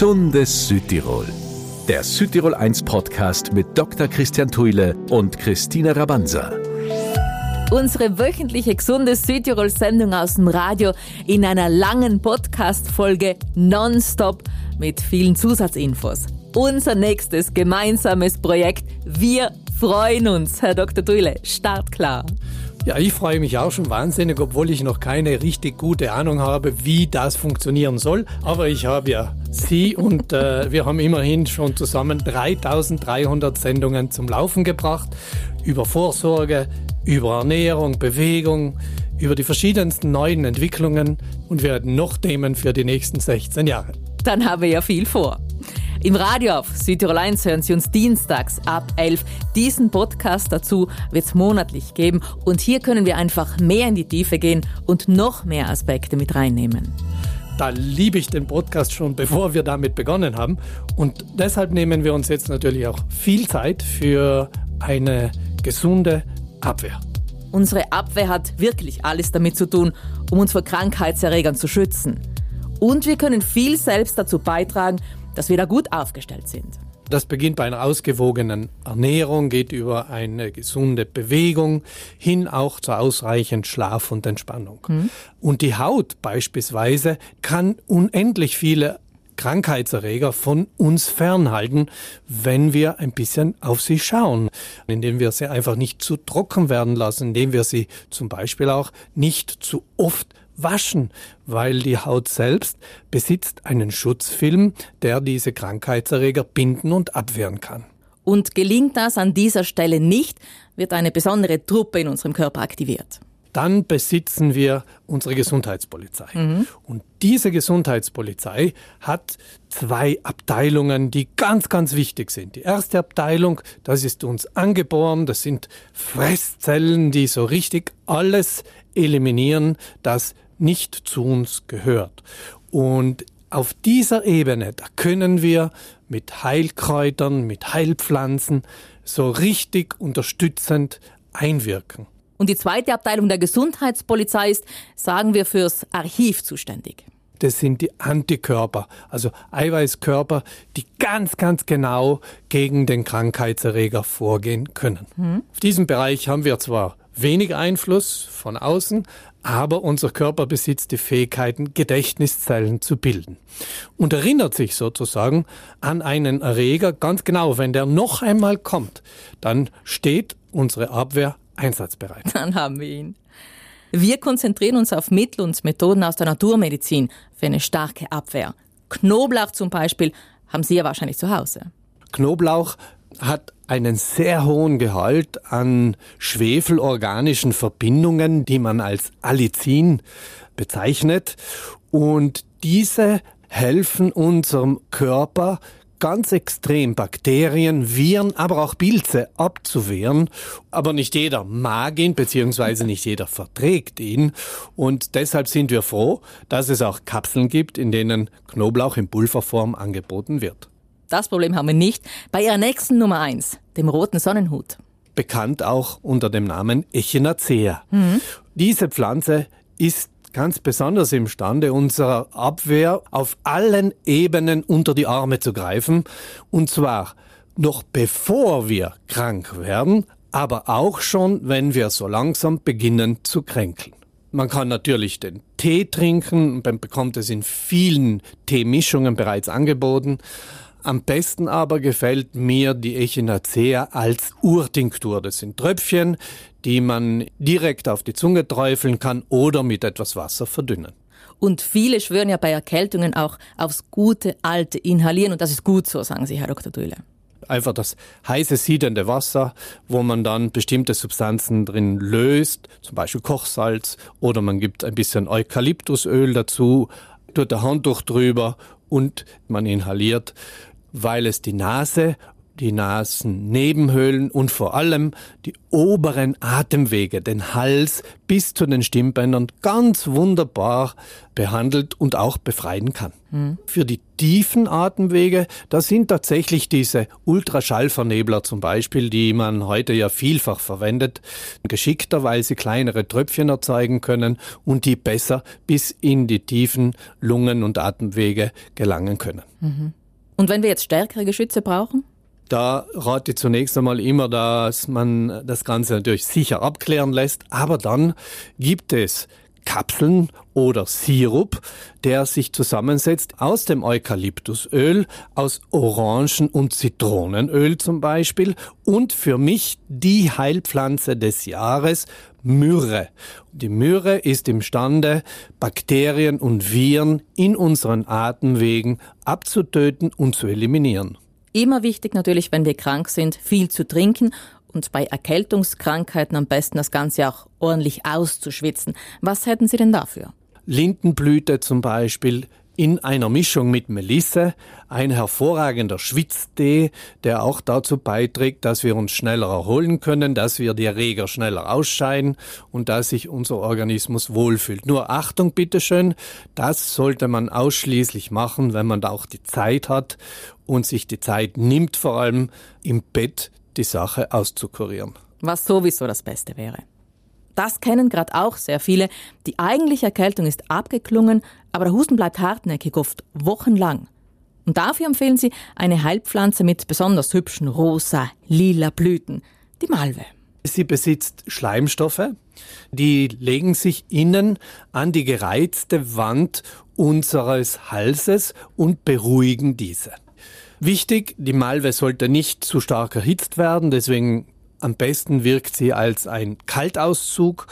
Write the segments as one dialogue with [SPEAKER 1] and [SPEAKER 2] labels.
[SPEAKER 1] Gesundes Südtirol. Der Südtirol 1 Podcast mit Dr. Christian Thuile und Christina Rabanza.
[SPEAKER 2] Unsere wöchentliche gesunde Südtirol-Sendung aus dem Radio in einer langen Podcast-Folge nonstop mit vielen Zusatzinfos. Unser nächstes gemeinsames Projekt. Wir freuen uns, Herr Dr. Thuile. Startklar.
[SPEAKER 3] Ja, ich freue mich auch schon wahnsinnig, obwohl ich noch keine richtig gute Ahnung habe, wie das funktionieren soll. Aber ich habe ja Sie und äh, wir haben immerhin schon zusammen 3300 Sendungen zum Laufen gebracht. Über Vorsorge, über Ernährung, Bewegung, über die verschiedensten neuen Entwicklungen und wir hatten noch Themen für die nächsten 16 Jahre.
[SPEAKER 2] Dann haben wir ja viel vor. Im Radio auf Südtirol 1 hören Sie uns dienstags ab 11. Diesen Podcast dazu wird es monatlich geben und hier können wir einfach mehr in die Tiefe gehen und noch mehr Aspekte mit reinnehmen.
[SPEAKER 3] Da liebe ich den Podcast schon, bevor wir damit begonnen haben. Und deshalb nehmen wir uns jetzt natürlich auch viel Zeit für eine gesunde Abwehr.
[SPEAKER 2] Unsere Abwehr hat wirklich alles damit zu tun, um uns vor Krankheitserregern zu schützen. Und wir können viel selbst dazu beitragen, dass wir da gut aufgestellt sind.
[SPEAKER 3] Das beginnt bei einer ausgewogenen Ernährung, geht über eine gesunde Bewegung hin auch zu ausreichend Schlaf und Entspannung. Mhm. Und die Haut beispielsweise kann unendlich viele Krankheitserreger von uns fernhalten, wenn wir ein bisschen auf sie schauen, indem wir sie einfach nicht zu trocken werden lassen, indem wir sie zum Beispiel auch nicht zu oft waschen, weil die Haut selbst besitzt einen Schutzfilm, der diese Krankheitserreger binden und abwehren kann.
[SPEAKER 2] Und gelingt das an dieser Stelle nicht, wird eine besondere Truppe in unserem Körper aktiviert.
[SPEAKER 3] Dann besitzen wir unsere Gesundheitspolizei. Mhm. Und diese Gesundheitspolizei hat zwei Abteilungen, die ganz, ganz wichtig sind. Die erste Abteilung, das ist uns angeboren, das sind Fresszellen, die so richtig alles eliminieren, das nicht zu uns gehört. Und auf dieser Ebene, da können wir mit Heilkräutern, mit Heilpflanzen so richtig unterstützend einwirken.
[SPEAKER 2] Und die zweite Abteilung der Gesundheitspolizei ist, sagen wir, fürs Archiv zuständig.
[SPEAKER 3] Das sind die Antikörper, also Eiweißkörper, die ganz, ganz genau gegen den Krankheitserreger vorgehen können. Mhm. Auf diesem Bereich haben wir zwar wenig Einfluss von außen, aber unser Körper besitzt die Fähigkeiten, Gedächtniszellen zu bilden und erinnert sich sozusagen an einen Erreger ganz genau. Wenn der noch einmal kommt, dann steht unsere Abwehr einsatzbereit.
[SPEAKER 2] Dann haben wir ihn. Wir konzentrieren uns auf Mittel und Methoden aus der Naturmedizin für eine starke Abwehr. Knoblauch zum Beispiel haben Sie ja wahrscheinlich zu Hause.
[SPEAKER 3] Knoblauch hat einen sehr hohen Gehalt an schwefelorganischen Verbindungen, die man als Allicin bezeichnet. Und diese helfen unserem Körper ganz extrem Bakterien, Viren, aber auch Pilze abzuwehren. Aber nicht jeder mag ihn, beziehungsweise nicht jeder verträgt ihn. Und deshalb sind wir froh, dass es auch Kapseln gibt, in denen Knoblauch in Pulverform angeboten wird.
[SPEAKER 2] Das Problem haben wir nicht bei ihrer nächsten Nummer eins, dem roten Sonnenhut.
[SPEAKER 3] Bekannt auch unter dem Namen Echinacea. Mhm. Diese Pflanze ist ganz besonders imstande, unserer Abwehr auf allen Ebenen unter die Arme zu greifen. Und zwar noch bevor wir krank werden, aber auch schon, wenn wir so langsam beginnen zu kränkeln. Man kann natürlich den Tee trinken, man bekommt es in vielen Teemischungen bereits angeboten. Am besten aber gefällt mir die Echinacea als Urtinktur. Das sind Tröpfchen, die man direkt auf die Zunge träufeln kann oder mit etwas Wasser verdünnen.
[SPEAKER 2] Und viele schwören ja bei Erkältungen auch aufs gute alte Inhalieren und das ist gut so, sagen Sie, Herr Dr. Dühle.
[SPEAKER 3] Einfach das heiße siedende Wasser, wo man dann bestimmte Substanzen drin löst, zum Beispiel Kochsalz oder man gibt ein bisschen Eukalyptusöl dazu, tut der Handtuch drüber und man inhaliert weil es die Nase, die Nasennebenhöhlen und vor allem die oberen Atemwege, den Hals bis zu den Stimmbändern ganz wunderbar behandelt und auch befreien kann. Mhm. Für die tiefen Atemwege, da sind tatsächlich diese Ultraschallvernebler zum Beispiel, die man heute ja vielfach verwendet, geschickter, weil sie kleinere Tröpfchen erzeugen können und die besser bis in die tiefen Lungen und Atemwege gelangen können.
[SPEAKER 2] Mhm. Und wenn wir jetzt stärkere Geschütze brauchen?
[SPEAKER 3] Da rate ich zunächst einmal immer, dass man das Ganze natürlich sicher abklären lässt, aber dann gibt es Kapseln oder Sirup, der sich zusammensetzt aus dem Eukalyptusöl, aus Orangen- und Zitronenöl zum Beispiel und für mich die Heilpflanze des Jahres, Myrrhe. Die Myrrhe ist imstande, Bakterien und Viren in unseren Atemwegen abzutöten und zu eliminieren.
[SPEAKER 2] Immer wichtig natürlich, wenn wir krank sind, viel zu trinken und bei Erkältungskrankheiten am besten das Ganze auch ordentlich auszuschwitzen. Was hätten Sie denn dafür?
[SPEAKER 3] Lindenblüte zum Beispiel in einer Mischung mit Melisse, ein hervorragender Schwitztee, der auch dazu beiträgt, dass wir uns schneller erholen können, dass wir die Erreger schneller ausscheiden und dass sich unser Organismus wohlfühlt. Nur Achtung bitteschön, das sollte man ausschließlich machen, wenn man da auch die Zeit hat und sich die Zeit nimmt, vor allem im Bett die Sache auszukurieren.
[SPEAKER 2] Was sowieso das Beste wäre. Das kennen gerade auch sehr viele. Die eigentliche Erkältung ist abgeklungen, aber der Husten bleibt hartnäckig, oft wochenlang. Und dafür empfehlen sie eine Heilpflanze mit besonders hübschen rosa, lila Blüten, die Malve.
[SPEAKER 3] Sie besitzt Schleimstoffe, die legen sich innen an die gereizte Wand unseres Halses und beruhigen diese. Wichtig, die Malve sollte nicht zu stark erhitzt werden, deswegen am besten wirkt sie als ein Kaltauszug.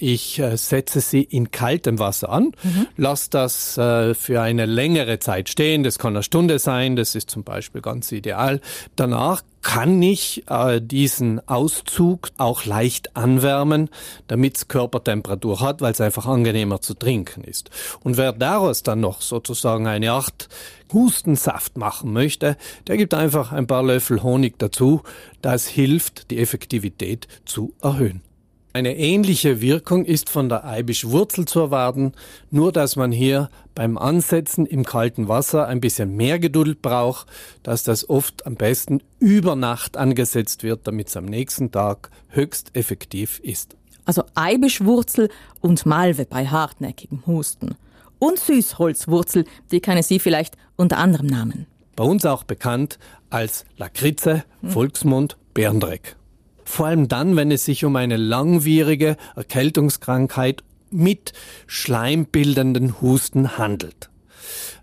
[SPEAKER 3] Ich äh, setze sie in kaltem Wasser an, mhm. lasse das äh, für eine längere Zeit stehen. Das kann eine Stunde sein, das ist zum Beispiel ganz ideal. Danach kann ich äh, diesen Auszug auch leicht anwärmen, damit es Körpertemperatur hat, weil es einfach angenehmer zu trinken ist. Und wer daraus dann noch sozusagen eine Art Hustensaft machen möchte, der gibt einfach ein paar Löffel Honig dazu. Das hilft, die Effektivität zu erhöhen. Eine ähnliche Wirkung ist von der Eibischwurzel zu erwarten, nur dass man hier beim Ansetzen im kalten Wasser ein bisschen mehr Geduld braucht, dass das oft am besten über Nacht angesetzt wird, damit es am nächsten Tag höchst effektiv ist.
[SPEAKER 2] Also Eibischwurzel und Malve bei hartnäckigem Husten. Und Süßholzwurzel, die kennen Sie vielleicht unter anderem Namen.
[SPEAKER 3] Bei uns auch bekannt als Lakritze, Volksmund, Bärendreck. Vor allem dann, wenn es sich um eine langwierige Erkältungskrankheit mit schleimbildenden Husten handelt.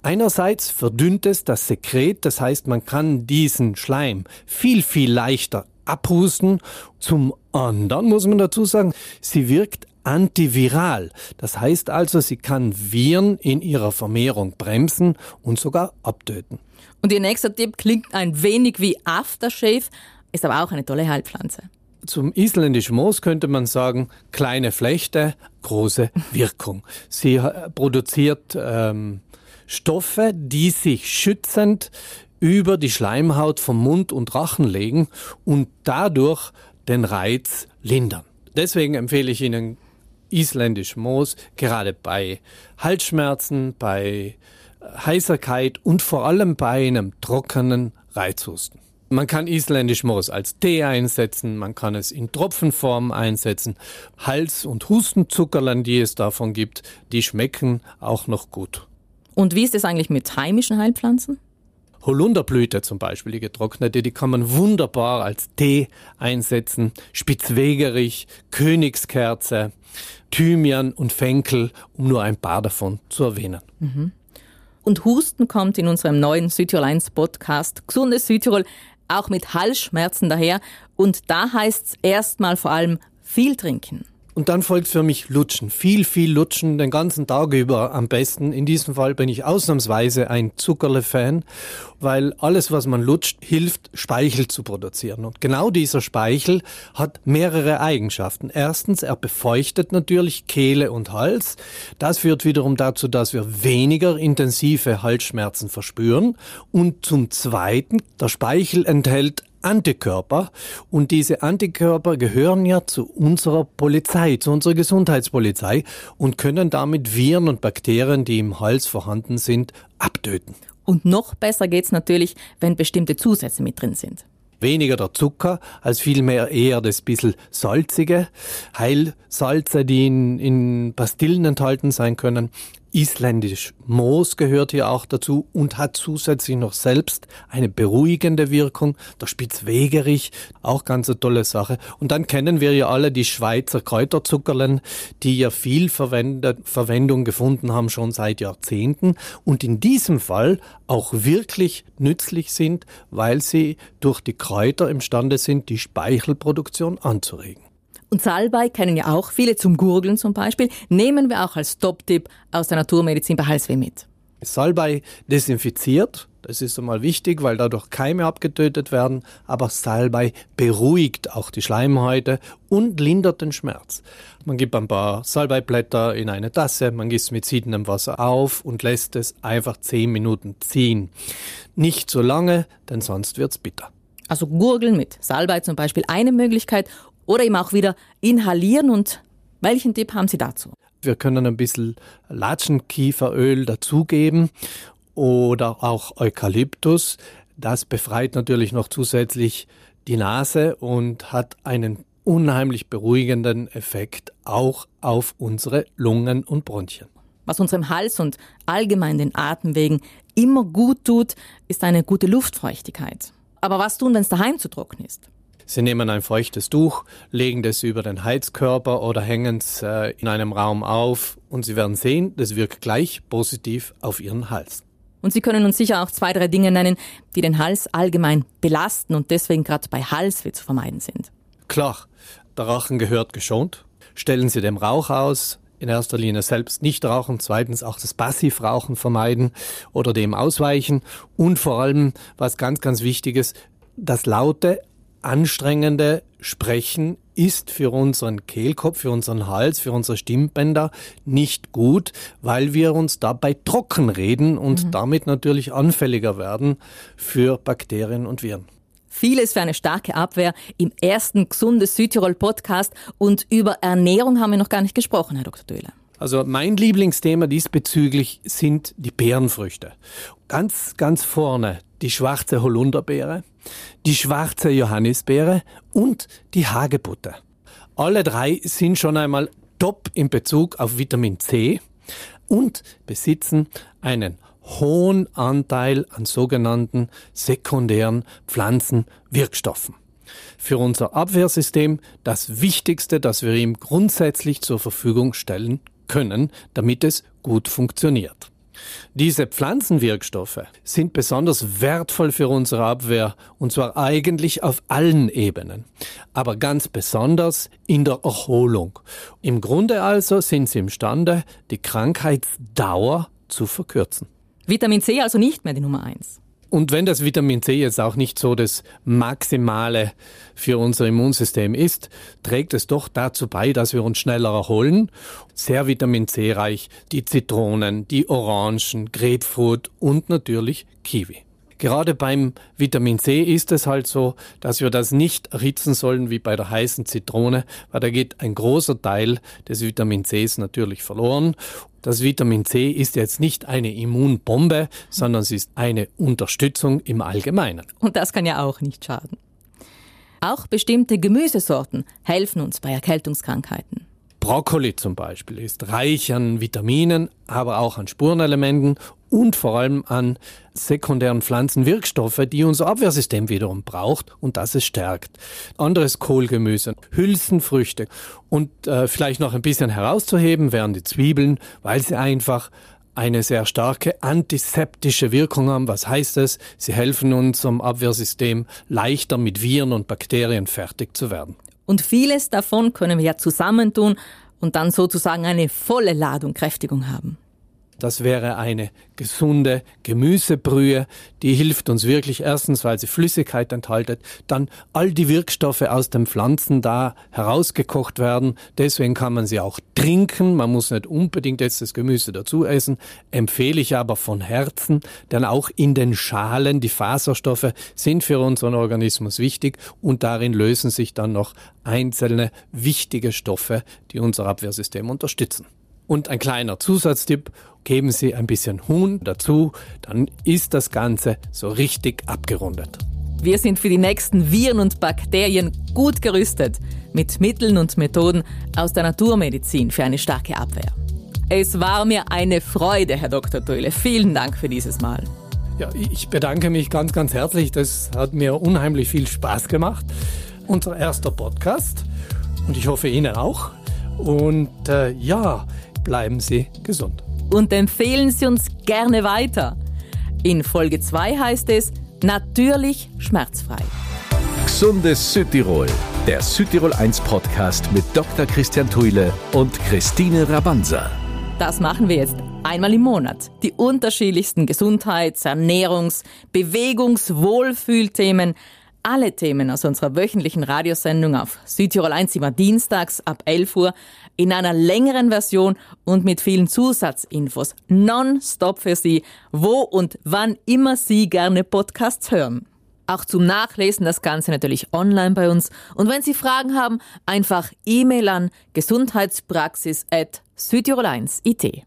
[SPEAKER 3] Einerseits verdünnt es das Sekret, das heißt, man kann diesen Schleim viel, viel leichter abhusten. Zum anderen muss man dazu sagen, sie wirkt antiviral. Das heißt also, sie kann Viren in ihrer Vermehrung bremsen und sogar abtöten.
[SPEAKER 2] Und Ihr nächster Tipp klingt ein wenig wie Aftershave, ist aber auch eine tolle Heilpflanze.
[SPEAKER 3] Zum isländischen Moos könnte man sagen, kleine Flechte, große Wirkung. Sie äh, produziert ähm, Stoffe, die sich schützend über die Schleimhaut vom Mund und Rachen legen und dadurch den Reiz lindern. Deswegen empfehle ich Ihnen isländisch Moos, gerade bei Halsschmerzen, bei äh, Heiserkeit und vor allem bei einem trockenen Reizhusten. Man kann isländisch Moos als Tee einsetzen, man kann es in Tropfenform einsetzen. Hals- und Hustenzuckerlein, die es davon gibt, die schmecken auch noch gut.
[SPEAKER 2] Und wie ist es eigentlich mit heimischen Heilpflanzen?
[SPEAKER 3] Holunderblüte zum Beispiel, die getrocknete, die kann man wunderbar als Tee einsetzen. Spitzwegerich, Königskerze, Thymian und Fenkel, um nur ein paar davon zu erwähnen.
[SPEAKER 2] Mhm. Und Husten kommt in unserem neuen Südtirol 1 Podcast Gesundes Südtirol auch mit Halsschmerzen daher. Und da heißt es erstmal vor allem viel trinken.
[SPEAKER 3] Und dann folgt für mich Lutschen. Viel, viel Lutschen, den ganzen Tag über am besten. In diesem Fall bin ich ausnahmsweise ein Zuckerle-Fan, weil alles, was man lutscht, hilft, Speichel zu produzieren. Und genau dieser Speichel hat mehrere Eigenschaften. Erstens, er befeuchtet natürlich Kehle und Hals. Das führt wiederum dazu, dass wir weniger intensive Halsschmerzen verspüren. Und zum Zweiten, der Speichel enthält Antikörper und diese Antikörper gehören ja zu unserer Polizei, zu unserer Gesundheitspolizei und können damit Viren und Bakterien, die im Hals vorhanden sind, abtöten.
[SPEAKER 2] Und noch besser geht's natürlich, wenn bestimmte Zusätze mit drin sind
[SPEAKER 3] weniger der Zucker, als vielmehr eher das bisschen salzige, Heilsalze, die in, in Pastillen enthalten sein können. Isländisch Moos gehört hier auch dazu und hat zusätzlich noch selbst eine beruhigende Wirkung. Der Spitzwegerich, auch ganz eine tolle Sache. Und dann kennen wir ja alle die Schweizer Kräuterzuckerlen, die ja viel Verwendung gefunden haben, schon seit Jahrzehnten. Und in diesem Fall auch wirklich nützlich sind, weil sie durch die Kräuter imstande sind, die Speichelproduktion anzuregen.
[SPEAKER 2] Und Salbei kennen ja auch viele zum Gurgeln zum Beispiel. Nehmen wir auch als Top-Tipp aus der Naturmedizin bei Halsweh mit.
[SPEAKER 3] Salbei desinfiziert, das ist einmal wichtig, weil dadurch Keime abgetötet werden, aber Salbei beruhigt auch die Schleimhäute und lindert den Schmerz. Man gibt ein paar Salbeiblätter in eine Tasse, man gießt mit siedendem Wasser auf und lässt es einfach zehn Minuten ziehen. Nicht so lange, denn sonst wird's bitter.
[SPEAKER 2] Also Gurgeln mit Salbei zum Beispiel eine Möglichkeit oder eben auch wieder inhalieren. Und welchen Tipp haben Sie dazu?
[SPEAKER 3] Wir können ein bisschen Latschenkieferöl dazugeben oder auch Eukalyptus. Das befreit natürlich noch zusätzlich die Nase und hat einen unheimlich beruhigenden Effekt auch auf unsere Lungen und Bronchien.
[SPEAKER 2] Was unserem Hals und allgemein den Atemwegen immer gut tut, ist eine gute Luftfeuchtigkeit. Aber was tun, wenn es daheim zu trocken ist?
[SPEAKER 3] Sie nehmen ein feuchtes Tuch, legen das über den Heizkörper oder hängen es äh, in einem Raum auf und Sie werden sehen, das wirkt gleich positiv auf Ihren Hals.
[SPEAKER 2] Und Sie können uns sicher auch zwei, drei Dinge nennen, die den Hals allgemein belasten und deswegen gerade bei Halsweh zu vermeiden sind.
[SPEAKER 3] Klar, der Rachen gehört geschont. Stellen Sie dem Rauch aus, in erster Linie selbst nicht rauchen, zweitens auch das Passivrauchen vermeiden oder dem ausweichen und vor allem, was ganz, ganz wichtig ist, das laute, anstrengende Sprechen ist für unseren Kehlkopf, für unseren Hals, für unsere Stimmbänder nicht gut, weil wir uns dabei trocken reden und mhm. damit natürlich anfälliger werden für Bakterien und Viren.
[SPEAKER 2] Vieles für eine starke Abwehr im ersten Gesundes Südtirol Podcast und über Ernährung haben wir noch gar nicht gesprochen, Herr Dr. Döhler.
[SPEAKER 3] Also mein Lieblingsthema diesbezüglich sind die Beerenfrüchte. Ganz, ganz vorne die schwarze Holunderbeere, die schwarze Johannisbeere und die Hagebutte. Alle drei sind schon einmal top in Bezug auf Vitamin C und besitzen einen hohen Anteil an sogenannten sekundären Pflanzenwirkstoffen. Für unser Abwehrsystem das Wichtigste, das wir ihm grundsätzlich zur Verfügung stellen können, damit es gut funktioniert. Diese Pflanzenwirkstoffe sind besonders wertvoll für unsere Abwehr und zwar eigentlich auf allen Ebenen, aber ganz besonders in der Erholung. Im Grunde also sind sie imstande, die Krankheitsdauer zu verkürzen.
[SPEAKER 2] Vitamin C also nicht mehr die Nummer eins.
[SPEAKER 3] Und wenn das Vitamin C jetzt auch nicht so das Maximale für unser Immunsystem ist, trägt es doch dazu bei, dass wir uns schneller erholen. Sehr Vitamin C reich die Zitronen, die Orangen, Grapefruit und natürlich Kiwi. Gerade beim Vitamin C ist es halt so, dass wir das nicht erhitzen sollen wie bei der heißen Zitrone, weil da geht ein großer Teil des Vitamin Cs natürlich verloren. Das Vitamin C ist jetzt nicht eine Immunbombe, sondern es ist eine Unterstützung im Allgemeinen.
[SPEAKER 2] Und das kann ja auch nicht schaden. Auch bestimmte Gemüsesorten helfen uns bei Erkältungskrankheiten.
[SPEAKER 3] Brokkoli zum Beispiel ist reich an Vitaminen, aber auch an Spurenelementen und vor allem an sekundären Pflanzenwirkstoffe, die unser Abwehrsystem wiederum braucht und das es stärkt. Anderes Kohlgemüse, Hülsenfrüchte und äh, vielleicht noch ein bisschen herauszuheben wären die Zwiebeln, weil sie einfach eine sehr starke antiseptische Wirkung haben. Was heißt es? Sie helfen unserem Abwehrsystem leichter mit Viren und Bakterien fertig zu werden.
[SPEAKER 2] Und vieles davon können wir ja zusammentun und dann sozusagen eine volle Ladung Kräftigung haben.
[SPEAKER 3] Das wäre eine gesunde Gemüsebrühe, die hilft uns wirklich erstens, weil sie Flüssigkeit enthaltet, dann all die Wirkstoffe aus den Pflanzen da herausgekocht werden. Deswegen kann man sie auch trinken. Man muss nicht unbedingt jetzt das Gemüse dazu essen. Empfehle ich aber von Herzen, denn auch in den Schalen, die Faserstoffe sind für unseren Organismus wichtig und darin lösen sich dann noch einzelne wichtige Stoffe, die unser Abwehrsystem unterstützen. Und ein kleiner Zusatztipp, geben Sie ein bisschen Huhn dazu, dann ist das Ganze so richtig abgerundet.
[SPEAKER 2] Wir sind für die nächsten Viren und Bakterien gut gerüstet mit Mitteln und Methoden aus der Naturmedizin für eine starke Abwehr. Es war mir eine Freude, Herr Dr. Töhle. Vielen Dank für dieses Mal.
[SPEAKER 3] Ja, ich bedanke mich ganz, ganz herzlich. Das hat mir unheimlich viel Spaß gemacht. Unser erster Podcast und ich hoffe Ihnen auch. Und äh, ja, bleiben Sie gesund.
[SPEAKER 2] Und empfehlen Sie uns gerne weiter. In Folge 2 heißt es natürlich schmerzfrei.
[SPEAKER 1] Gesundes Südtirol, der Südtirol 1 Podcast mit Dr. Christian Thuile und Christine Rabanza.
[SPEAKER 2] Das machen wir jetzt einmal im Monat. Die unterschiedlichsten Gesundheits-, Ernährungs-, Bewegungs-, Wohlfühlthemen alle Themen aus unserer wöchentlichen Radiosendung auf Südtirol 1 immer dienstags ab 11 Uhr in einer längeren Version und mit vielen Zusatzinfos nonstop für Sie, wo und wann immer Sie gerne Podcasts hören. Auch zum Nachlesen das Ganze natürlich online bei uns. Und wenn Sie Fragen haben, einfach E-Mail an gesundheitspraxis at südtirol1.it.